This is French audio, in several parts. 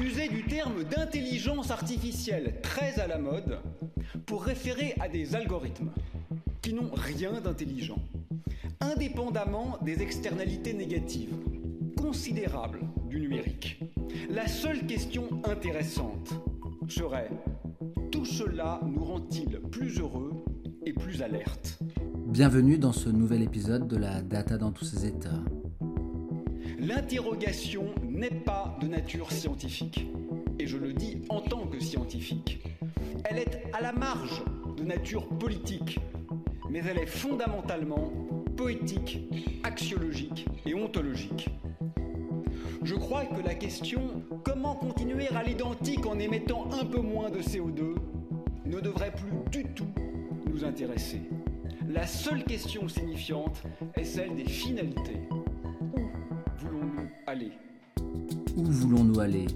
User du terme d'intelligence artificielle très à la mode pour référer à des algorithmes qui n'ont rien d'intelligent, indépendamment des externalités négatives considérables du numérique. La seule question intéressante serait tout cela nous rend-il plus heureux et plus alertes? Bienvenue dans ce nouvel épisode de la data dans tous ses états. L'interrogation n'est pas de nature scientifique, et je le dis en tant que scientifique. Elle est à la marge de nature politique, mais elle est fondamentalement poétique, axiologique et ontologique. Je crois que la question comment continuer à l'identique en émettant un peu moins de CO2 ne devrait plus du tout nous intéresser. La seule question signifiante est celle des finalités. Où voulons-nous aller?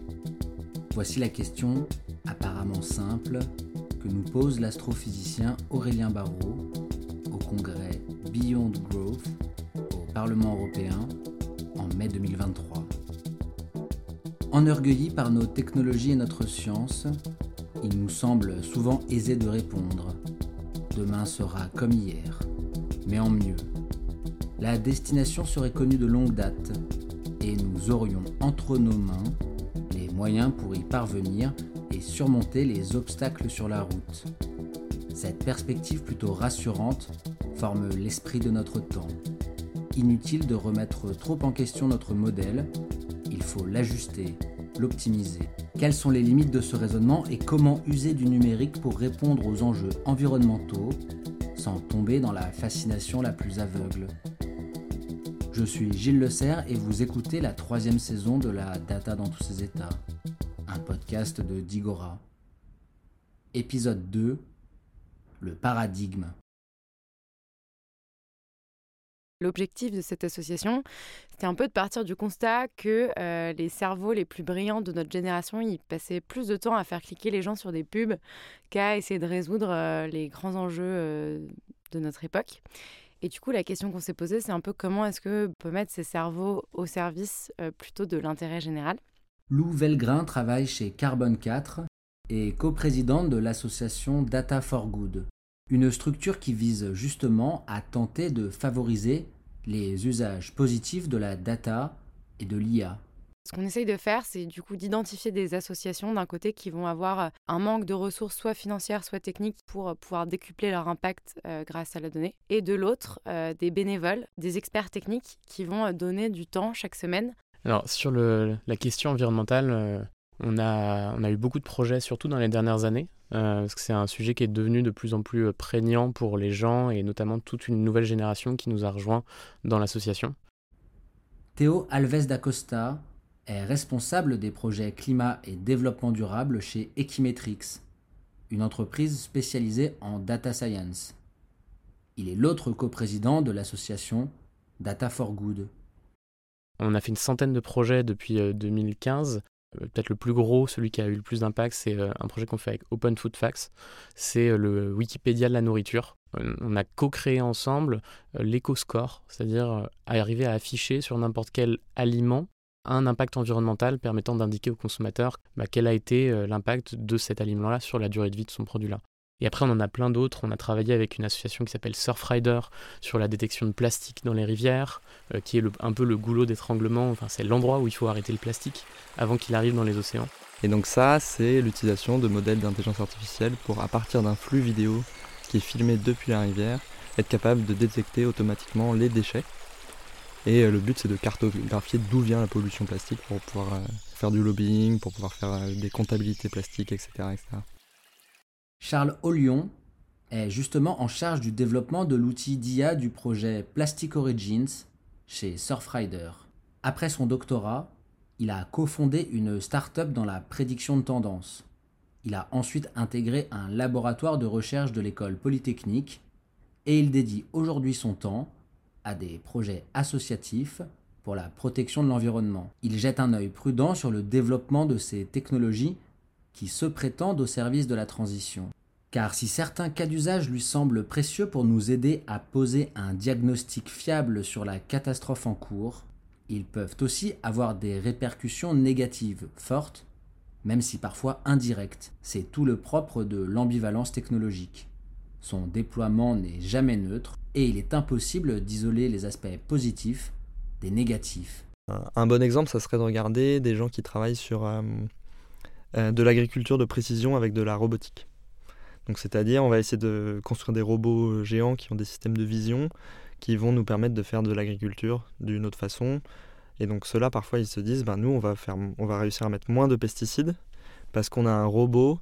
Voici la question apparemment simple que nous pose l'astrophysicien Aurélien Barraud au congrès Beyond Growth au Parlement européen en mai 2023. Enorgueillis par nos technologies et notre science, il nous semble souvent aisé de répondre. Demain sera comme hier, mais en mieux. La destination serait connue de longue date et nous aurions entre nos mains les moyens pour y parvenir et surmonter les obstacles sur la route. Cette perspective plutôt rassurante forme l'esprit de notre temps. Inutile de remettre trop en question notre modèle, il faut l'ajuster, l'optimiser. Quelles sont les limites de ce raisonnement et comment user du numérique pour répondre aux enjeux environnementaux sans tomber dans la fascination la plus aveugle? Je suis Gilles Le Serre et vous écoutez la troisième saison de la Data dans tous ses états, un podcast de Digora. Épisode 2 Le paradigme. L'objectif de cette association, c'était un peu de partir du constat que euh, les cerveaux les plus brillants de notre génération, ils passaient plus de temps à faire cliquer les gens sur des pubs qu'à essayer de résoudre euh, les grands enjeux euh, de notre époque. Et du coup, la question qu'on s'est posée, c'est un peu comment est-ce qu'on peut mettre ces cerveaux au service plutôt de l'intérêt général? Lou Velgrin travaille chez Carbon 4 et coprésidente de l'association Data for Good, une structure qui vise justement à tenter de favoriser les usages positifs de la data et de l'IA. Ce qu'on essaye de faire, c'est du coup d'identifier des associations d'un côté qui vont avoir un manque de ressources soit financières, soit techniques pour pouvoir décupler leur impact euh, grâce à la donnée, et de l'autre, euh, des bénévoles, des experts techniques qui vont donner du temps chaque semaine. Alors sur la question environnementale, euh, on, a, on a eu beaucoup de projets, surtout dans les dernières années, euh, parce que c'est un sujet qui est devenu de plus en plus euh, prégnant pour les gens et notamment toute une nouvelle génération qui nous a rejoints dans l'association. Théo Alves d'Acosta est responsable des projets climat et développement durable chez Equimetrix, une entreprise spécialisée en data science. Il est l'autre coprésident de l'association Data for Good. On a fait une centaine de projets depuis 2015 euh, peut-être le plus gros, celui qui a eu le plus d'impact, c'est euh, un projet qu'on fait avec Open Food Facts. C'est euh, le Wikipédia de la nourriture. On a co-créé ensemble l'éco-score, c'est-à-dire arriver à afficher sur n'importe quel aliment un impact environnemental permettant d'indiquer au consommateur bah, quel a été l'impact de cet aliment-là sur la durée de vie de son produit-là. Et après, on en a plein d'autres. On a travaillé avec une association qui s'appelle Surfrider sur la détection de plastique dans les rivières, euh, qui est un peu le goulot d'étranglement. Enfin, c'est l'endroit où il faut arrêter le plastique avant qu'il arrive dans les océans. Et donc ça, c'est l'utilisation de modèles d'intelligence artificielle pour, à partir d'un flux vidéo qui est filmé depuis la rivière, être capable de détecter automatiquement les déchets. Et euh, le but, c'est de cartographier d'où vient la pollution plastique pour pouvoir euh, faire du lobbying, pour pouvoir faire des comptabilités plastiques, etc. etc. Charles Ollion est justement en charge du développement de l'outil d'IA du projet Plastic Origins chez Surfrider. Après son doctorat, il a cofondé une start-up dans la prédiction de tendance. Il a ensuite intégré un laboratoire de recherche de l'école polytechnique et il dédie aujourd'hui son temps à des projets associatifs pour la protection de l'environnement. Il jette un œil prudent sur le développement de ces technologies qui se prétendent au service de la transition. Car si certains cas d'usage lui semblent précieux pour nous aider à poser un diagnostic fiable sur la catastrophe en cours, ils peuvent aussi avoir des répercussions négatives fortes même si parfois indirect. C'est tout le propre de l'ambivalence technologique. Son déploiement n'est jamais neutre et il est impossible d'isoler les aspects positifs des négatifs. Un bon exemple, ça serait de regarder des gens qui travaillent sur euh, euh, de l'agriculture de précision avec de la robotique. Donc c'est-à-dire on va essayer de construire des robots géants qui ont des systèmes de vision qui vont nous permettre de faire de l'agriculture d'une autre façon. Et donc ceux-là parfois ils se disent ben nous on va réussir à mettre moins de pesticides parce qu'on a un robot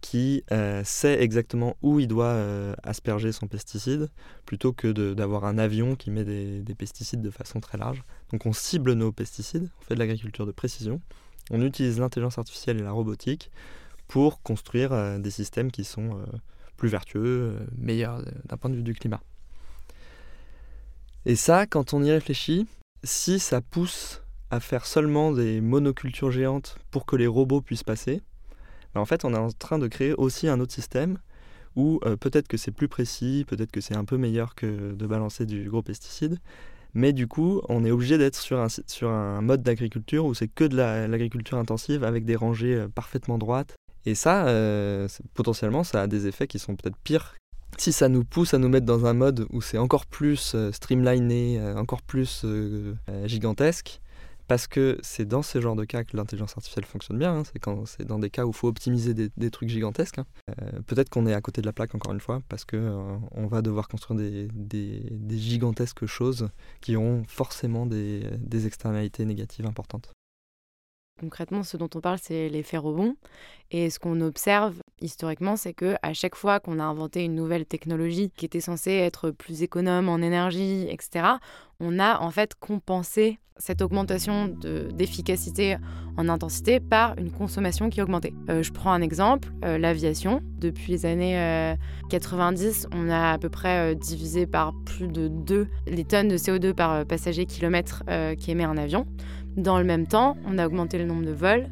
qui euh, sait exactement où il doit euh, asperger son pesticide, plutôt que d'avoir un avion qui met des, pesticides de façon très large. Donc on cible nos pesticides, on fait de l'agriculture de précision, on utilise l'intelligence artificielle et la robotique pour construire euh, des systèmes qui sont plus vertueux, meilleurs d'un point de vue du climat. Et ça, quand on y réfléchit, si ça pousse à faire seulement des monocultures géantes pour que les robots puissent passer, en fait, on est en train de créer aussi un autre système où euh, peut-être que c'est plus précis, peut-être que c'est un peu meilleur que de balancer du gros pesticide, mais du coup, on est obligé d'être sur un, sur un mode d'agriculture où c'est que de l'agriculture intensive avec des rangées euh, parfaitement droites. Et ça, euh, potentiellement, ça a des effets qui sont peut-être pires. Si ça nous pousse à nous mettre dans un mode où c'est encore plus streamliné, encore plus gigantesque, parce que c'est dans ce genre de cas que l'intelligence artificielle fonctionne bien. Hein. C'est quand c'est dans des cas où il faut optimiser des, trucs gigantesques. Hein. Euh, peut-être qu'on est à côté de la plaque encore une fois, parce que euh, on va devoir construire des, gigantesques choses qui ont forcément des externalités négatives importantes. Concrètement, ce dont on parle, c'est l'effet rebond. Et ce qu'on observe historiquement, c'est que à chaque fois qu'on a inventé une nouvelle technologie qui était censée être plus économe en énergie, etc., on a en fait compensé cette augmentation d'efficacité en intensité par une consommation qui augmentait. Euh, je prends un exemple, euh, l'aviation. Depuis les années 90, euh, on a à peu près divisé par plus de 2 les tonnes de CO2 par passager kilomètre qui émet un avion. Dans le même temps, on a augmenté le nombre de vols,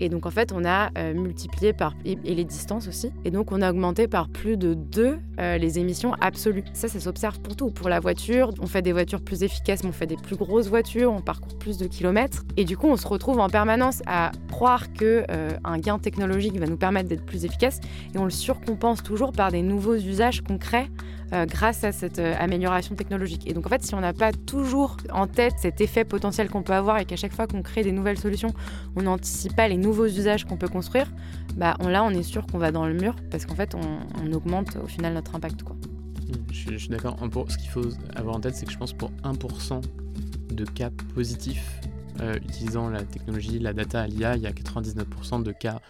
et donc en fait, on a euh, multiplié par et, les distances aussi. Et donc on a augmenté par plus de deux euh, les émissions absolues. Ça, ça s'observe pour tout. Pour la voiture, on fait des voitures plus efficaces, mais on fait des plus grosses voitures, on parcourt plus de kilomètres. Et du coup, on se retrouve en permanence à croire que euh, gain technologique va nous permettre d'être plus efficace, et on le surcompense toujours par des nouveaux usages concrets euh, grâce à cette euh, amélioration technologique. Et donc en fait, si on n'a pas toujours en tête cet effet potentiel qu'on peut avoir et qu'à chaque fois qu'on crée des nouvelles solutions, on n'anticipe pas les nouveaux usages qu'on peut construire, bah là on est sûr qu'on va dans le mur parce qu'en fait on, augmente au final notre impact. Je, suis d'accord. Ce qu'il faut avoir en tête, c'est que je pense pour 1% de cas positifs euh, utilisant la technologie, la data, l'IA, il y a 99% de cas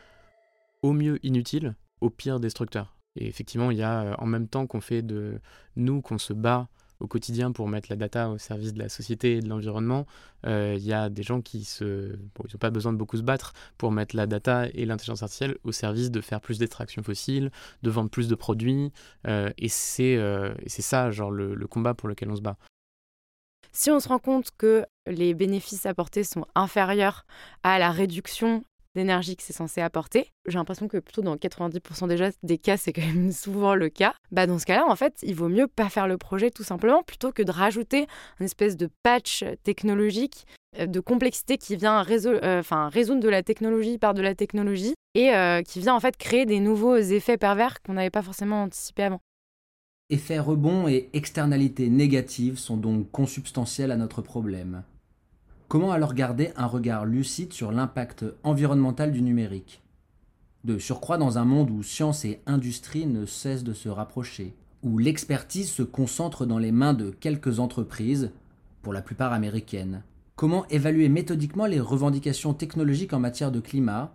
au mieux inutiles, au pire destructeurs. Et effectivement, il y a, euh, en même temps qu'on fait de nous, qu'on se bat au quotidien pour mettre la data au service de la société et de l'environnement, euh, il y a des gens qui se, ils n'ont pas besoin de beaucoup se battre pour mettre la data et l'intelligence artificielle au service de faire plus d'extraction fossile, de vendre plus de produits, euh, et c'est c'est ça, genre le, combat pour lequel on se bat. Si on se rend compte que les bénéfices apportés sont inférieurs à la réduction d'énergie que c'est censé apporter. J'ai l'impression que plutôt dans 90% déjà des cas, c'est quand même souvent le cas. Bah dans ce cas-là, en fait, il vaut mieux pas faire le projet tout simplement plutôt que de rajouter une espèce de patch technologique euh, de complexité qui vient euh, enfin, résoudre de la technologie par de la technologie et euh, qui vient en fait créer des nouveaux effets pervers qu'on n'avait pas forcément anticipés avant. Effets rebonds et externalités négatives sont donc consubstantiels à notre problème. Comment alors garder un regard lucide sur l'impact environnemental du numérique? De surcroît dans un monde où science et industrie ne cessent de se rapprocher, où l'expertise se concentre dans les mains de quelques entreprises, pour la plupart américaines. Comment évaluer méthodiquement les revendications technologiques en matière de climat,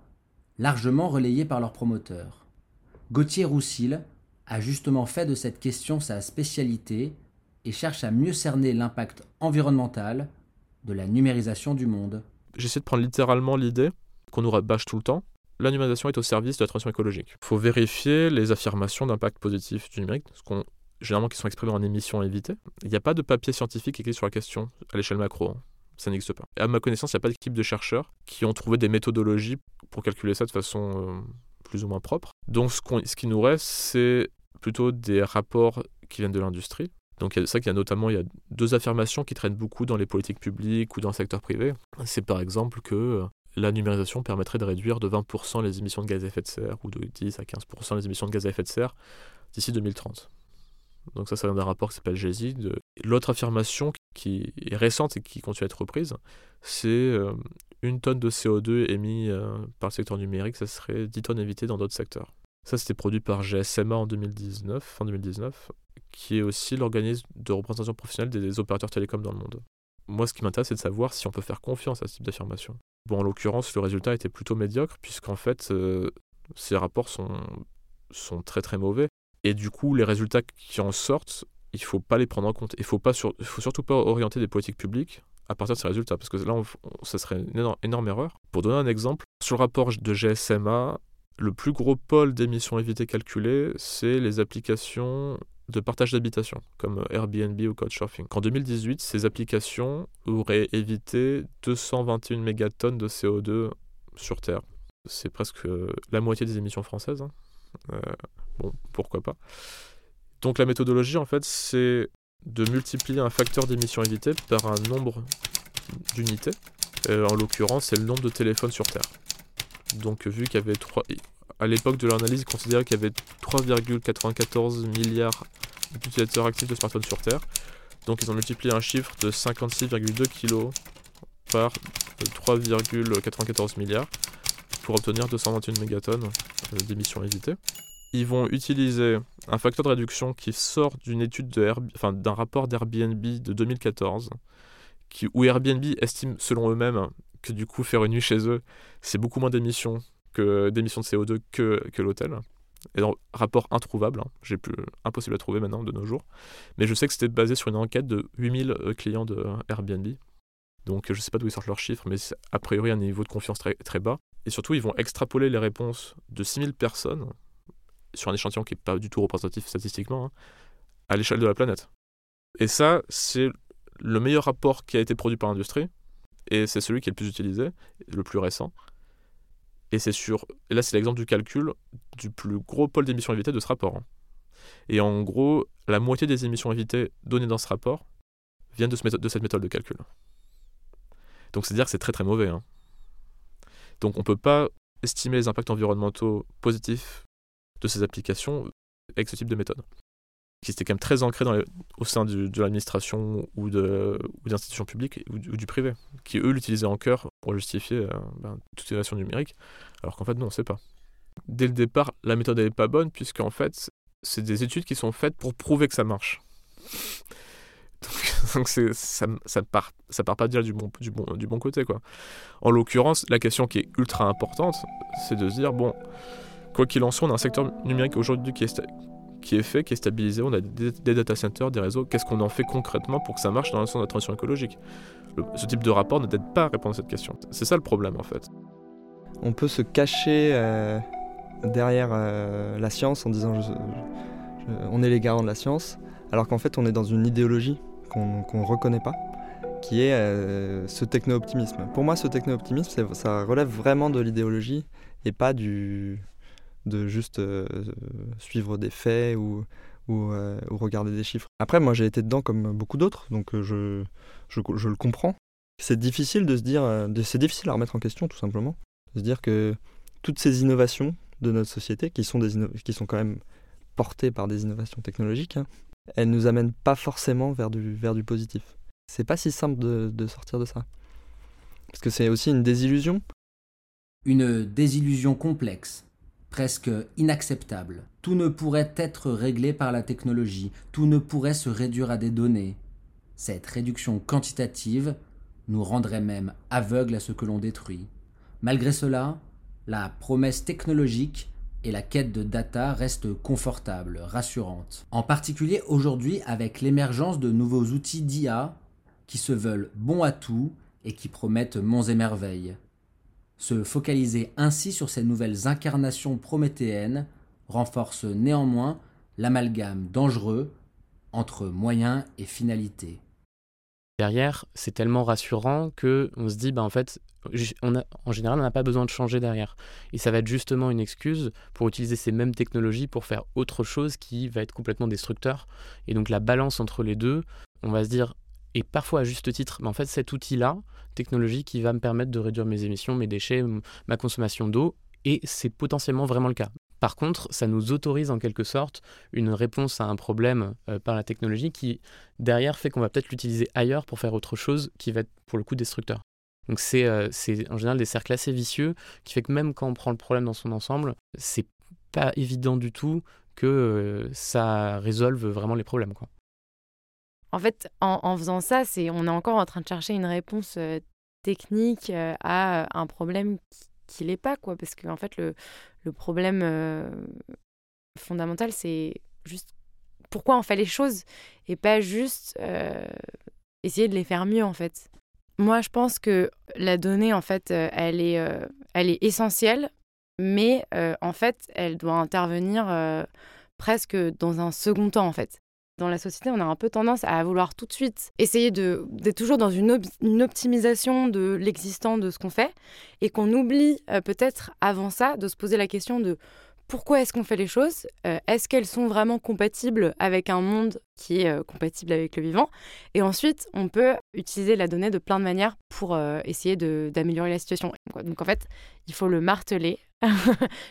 largement relayées par leurs promoteurs? Gauthier Roussil a justement fait de cette question sa spécialité et cherche à mieux cerner l'impact environnemental de la numérisation du monde. J'essaie de prendre littéralement l'idée qu'on nous rabâche tout le temps. La numérisation est au service de la transition écologique. Il faut vérifier les affirmations d'impact positif du numérique, ce généralement qui sont exprimées en émissions évitées. Il n'y a pas de papier scientifique écrit sur la question à l'échelle macro. Hein. Ça n'existe pas. Et à ma connaissance, il n'y a pas d'équipe de chercheurs qui ont trouvé des méthodologies pour calculer ça de façon euh, plus ou moins propre. Donc ce, ce qui nous reste, c'est plutôt des rapports qui viennent de l'industrie, donc c'est ça qu'il y a notamment il y a deux affirmations qui traînent beaucoup dans les politiques publiques ou dans le secteur privé. C'est par exemple que euh, la numérisation permettrait de réduire de 20% les émissions de gaz à effet de serre ou de 10 à 15% les émissions de gaz à effet de serre d'ici 2030. Donc ça, ça vient d'un rapport qui s'appelle GESI. L'autre affirmation qui est récente et qui continue à être reprise, c'est euh, une tonne de CO2 émis euh, par le secteur numérique, ça serait 10 tonnes évitées dans d'autres secteurs. Ça, c'était produit par GSMA en 2019, fin 2019, qui est aussi l'organisme de représentation professionnelle des opérateurs télécoms dans le monde. Moi, ce qui m'intéresse, c'est de savoir si on peut faire confiance à ce type d'affirmation. Bon, en l'occurrence, le résultat était plutôt médiocre, puisqu'en fait, euh, ces rapports sont, sont très très mauvais. Et du coup, les résultats qui en sortent, il ne faut pas les prendre en compte. Il ne faut, faut surtout pas orienter des politiques publiques à partir de ces résultats, parce que là, ça serait une énorme, erreur. Pour donner un exemple, sur le rapport de GSMA, le plus gros pôle d'émissions évitées calculées, c'est les applications de partage d'habitation, comme Airbnb ou Couchsurfing. En 2018, ces applications auraient évité 221 mégatonnes de CO2 sur Terre. C'est presque la moitié des émissions françaises. Hein. Euh, bon, pourquoi pas. Donc la méthodologie, en fait, c'est de multiplier un facteur d'émission évité par un nombre d'unités. Euh, en l'occurrence, c'est le nombre de téléphones sur Terre. Donc vu qu'il y avait trois... À l'époque de l'analyse, ils considéraient qu'il y avait 3,94 milliards d'utilisateurs actifs de smartphones sur Terre. Donc ils ont multiplié un chiffre de 56,2 kg par 3,94 milliards pour obtenir 221 mégatonnes euh, d'émissions évitées. Ils vont utiliser un facteur de réduction qui sort d'une étude de enfin, d'un rapport d'Airbnb de 2014, qui, où Airbnb estime selon eux-mêmes que du coup faire une nuit chez eux, c'est beaucoup moins d'émissions que d'émissions de CO2 que, que l'hôtel. Et donc, rapport introuvable, hein. impossible à trouver maintenant de nos jours. Mais je sais que c'était basé sur une enquête de 8000 euh, clients de Airbnb. Donc je ne sais pas d'où ils sortent leurs chiffres, mais c'est a priori un niveau de confiance très, très bas. Et surtout, ils vont extrapoler les réponses de 6000 personnes sur un échantillon qui n'est pas du tout représentatif statistiquement, hein, à l'échelle de la planète. Et ça, c'est le meilleur rapport qui a été produit par l'industrie, et c'est celui qui est le plus utilisé, le plus récent. Et c'est sur. Là, c'est l'exemple du calcul du plus gros pôle d'émissions évitées de ce rapport. Hein. Et en gros, la moitié des émissions évitées données dans ce rapport viennent de, ce de cette méthode de calcul. Donc c'est-à-dire que c'est très très mauvais. Hein. Donc on ne peut pas estimer les impacts environnementaux positifs de ces applications avec ce type de méthode. Qui était quand même très ancré au sein de l'administration ou, ou d'institutions publiques ou du, privé, qui eux l'utilisaient en cœur justifier euh, ben, toute innovation numérique, alors qu'en fait non, on ne sait pas. Dès le départ, la méthode n'est pas bonne, puisqu'en fait, c'est des études qui sont faites pour prouver que ça marche. Donc, ça, ça, part, ça part pas déjà du bon, du bon, du bon côté. Quoi. En l'occurrence, la question qui est ultra importante, c'est de se dire, bon, quoi qu'il en soit, on a un secteur numérique aujourd'hui qui est, qui est fait, qui est stabilisé, on a des, data centers, des réseaux, qu'est-ce qu'on en fait concrètement pour que ça marche dans le sens de la transition écologique? Ce type de rapport ne t'aide pas à répondre à cette question. C'est ça le problème en fait. On peut se cacher euh, derrière euh, la science en disant on est les garants de la science, alors qu'en fait on est dans une idéologie qu'on ne reconnaît pas, qui est euh, ce techno-optimisme. Pour moi, ce techno-optimisme, ça relève vraiment de l'idéologie et pas du, de juste euh, suivre des faits ou, euh, ou, regarder des chiffres. Après, moi, j'ai été dedans comme beaucoup d'autres, donc je, je, je, le comprends. C'est difficile de se dire, c'est difficile à remettre en question, tout simplement. De se dire que toutes ces innovations de notre société, qui sont, des qui sont quand même portées par des innovations technologiques, hein, elle nous amène pas forcément vers du, vers du positif. C'est pas si simple de, de sortir de ça. Parce que c'est aussi une désillusion. Une désillusion complexe, presque inacceptable. Tout ne pourrait être réglé par la technologie, tout ne pourrait se réduire à des données. Cette réduction quantitative nous rendrait même aveugles à ce que l'on détruit. Malgré cela, la promesse technologique et la quête de data reste confortable, rassurante. En particulier aujourd'hui avec l'émergence de nouveaux outils d'IA qui se veulent bons à tout et qui promettent monts et merveilles. Se focaliser ainsi sur ces nouvelles incarnations prométhéennes renforce néanmoins l'amalgame dangereux entre moyens et finalités. Derrière, c'est tellement rassurant que on se dit, bah en fait, en général, on n'a pas besoin de changer derrière. Et ça va être justement une excuse pour utiliser ces mêmes technologies pour faire autre chose qui va être complètement destructeur. Et donc la balance entre les deux, on va se dire, et parfois à juste titre, mais en fait cet outil-là, technologie qui va me permettre de réduire mes émissions, mes déchets, ma consommation d'eau, et c'est potentiellement vraiment le cas. Par contre, ça nous autorise en quelque sorte une réponse à un problème euh, par la technologie qui, derrière, fait qu'on va peut-être l'utiliser ailleurs pour faire autre chose qui va être pour le coup destructeur. Donc c'est euh, en général des cercles assez vicieux qui fait que même quand on prend le problème dans son ensemble, c'est pas évident du tout que euh, ça résolve vraiment les problèmes. Quoi. En fait, en, faisant ça, c'est on est encore en train de chercher une réponse technique à un problème qui n'est pas, quoi. Parce qu'en en fait, le, le problème fondamental, c'est juste pourquoi on fait les choses et pas juste essayer de les faire mieux, en fait. Moi, je pense que la donnée, en fait, elle est, elle est essentielle, mais en fait, elle doit intervenir presque dans un second temps, en fait. Dans la société, on a un peu tendance à vouloir tout de suite essayer d'être toujours dans une, optimisation de l'existant de ce qu'on fait et qu'on oublie euh, peut-être avant ça de se poser la question de pourquoi est-ce qu'on fait les choses euh, Est-ce qu'elles sont vraiment compatibles avec un monde qui est euh, compatible avec le vivant Et ensuite, on peut utiliser la donnée de plein de manières pour essayer d'améliorer la situation. Donc en fait, il faut le marteler,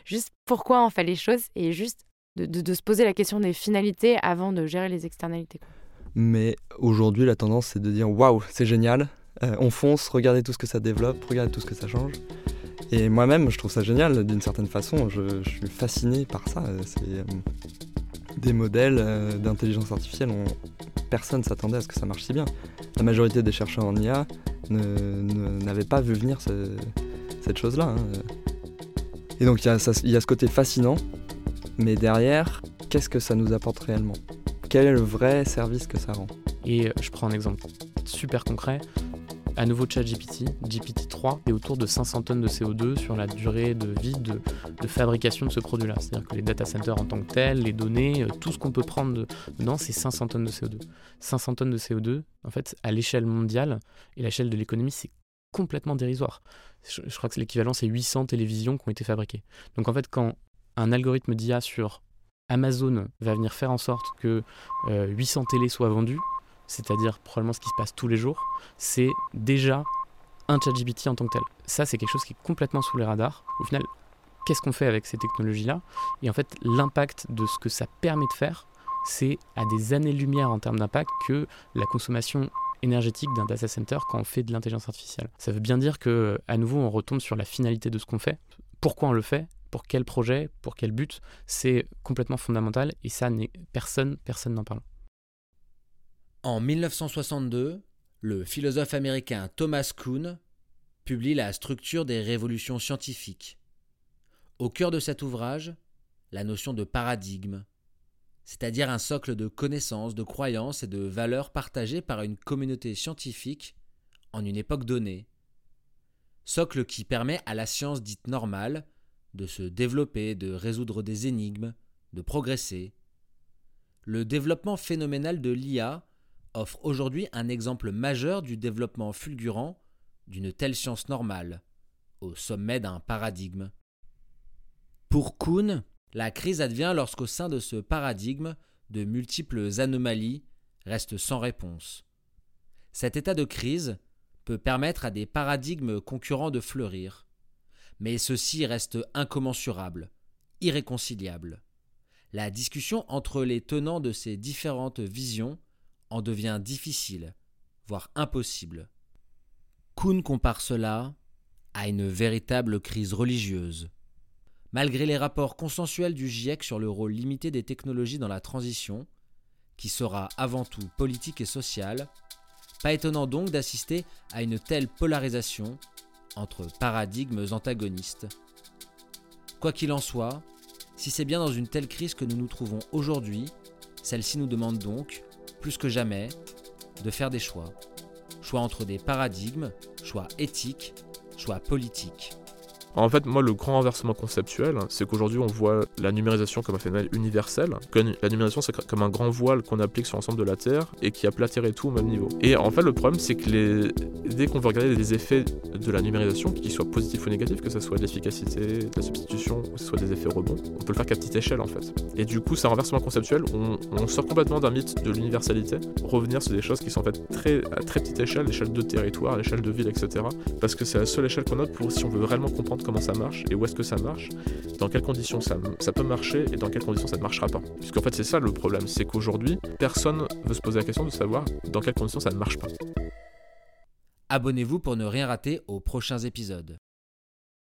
juste pourquoi on fait les choses et juste de, se poser la question des finalités avant de gérer les externalités. Mais aujourd'hui, la tendance, c'est de dire waouh, c'est génial, euh, on fonce, regardez tout ce que ça développe, regardez tout ce que ça change. Et moi-même, je trouve ça génial d'une certaine façon, je, suis fasciné par ça. C'est euh, des modèles euh, d'intelligence artificielle, on, personne ne s'attendait à ce que ça marche si bien. La majorité des chercheurs en IA n'avaient pas vu venir cette chose-là. Hein. Et donc il y, a ce côté fascinant mais derrière, qu'est-ce que ça nous apporte réellement? Quel est le vrai service que ça rend? Et euh, je prends un exemple super concret. À nouveau ChatGPT, GPT-3 est autour de 500 tonnes de CO2 sur la durée de vie de, fabrication de ce produit-là. C'est-à-dire que les data centers en tant que tels, les données, euh, tout ce qu'on peut prendre dedans, c'est 500 tonnes de CO2. 500 tonnes de CO2, en fait, à l'échelle mondiale et l'échelle de l'économie, c'est complètement dérisoire. Je, je crois que l'équivalent, c'est 800 télévisions qui ont été fabriquées. Donc en fait, quand un algorithme d'IA sur Amazon va venir faire en sorte que 800 euh, télés soient vendues, c'est-à-dire probablement ce qui se passe tous les jours, c'est déjà un ChatGPT en tant que tel. Ça, c'est quelque chose qui est complètement sous les radars. Au final, qu'est-ce qu'on fait avec ces technologies-là? Et en fait, l'impact de ce que ça permet de faire, c'est à des années-lumière en termes d'impact que la consommation énergétique d'un data center quand on fait de l'intelligence artificielle. Ça veut bien dire que, à nouveau, on retombe sur la finalité de ce qu'on fait, pourquoi on le fait? Pour quel projet, pour quel but, c'est complètement fondamental et ça, n'est personne, personne n'en parle. En 1962, le philosophe américain Thomas Kuhn publie La structure des révolutions scientifiques. Au cœur de cet ouvrage, la notion de paradigme, c'est-à-dire un socle de connaissances, de croyances et de valeurs partagées par une communauté scientifique en une époque donnée. Socle qui permet à la science dite normale de se développer, de résoudre des énigmes, de progresser. Le développement phénoménal de l'IA offre aujourd'hui un exemple majeur du développement fulgurant d'une telle science normale, au sommet d'un paradigme. Pour Kuhn, la crise advient lorsqu'au sein de ce paradigme, de multiples anomalies restent sans réponse. Cet état de crise peut permettre à des paradigmes concurrents de fleurir mais ceci reste incommensurable, irréconciliable. La discussion entre les tenants de ces différentes visions en devient difficile, voire impossible. Kuhn compare cela à une véritable crise religieuse. Malgré les rapports consensuels du GIEC sur le rôle limité des technologies dans la transition, qui sera avant tout politique et sociale, pas étonnant donc d'assister à une telle polarisation entre paradigmes antagonistes. Quoi qu'il en soit, si c'est bien dans une telle crise que nous nous trouvons aujourd'hui, celle-ci nous demande donc, plus que jamais, de faire des choix. Choix entre des paradigmes, choix éthiques, choix politiques. En fait, moi, le grand renversement conceptuel, c'est qu'aujourd'hui, on voit la numérisation comme un phénomène universel, la numérisation, c'est comme un grand voile qu'on applique sur l'ensemble de la Terre et qui aplatirait tout au même niveau. Et en fait, le problème, c'est que dès qu'on veut regarder les effets de la numérisation, qu'ils soient positifs ou négatifs, que ce soit de l'efficacité, de la substitution, ou que ce soit des effets rebonds, on peut le faire qu'à petite échelle, en fait. Et du coup, c'est un renversement conceptuel, on, sort complètement d'un mythe de l'universalité, revenir sur des choses qui sont en fait très, à très petite échelle, l'échelle de territoire, l'échelle de ville, etc. Parce que c'est la seule échelle qu'on a pour si on veut réellement comprendre comment ça marche et où est-ce que ça marche, dans quelles conditions ça, peut marcher et dans quelles conditions ça ne marchera pas. Puisqu'en fait, c'est ça le problème, c'est qu'aujourd'hui, personne veut se poser la question de savoir dans quelles conditions ça ne marche pas. Abonnez-vous pour ne rien rater aux prochains épisodes.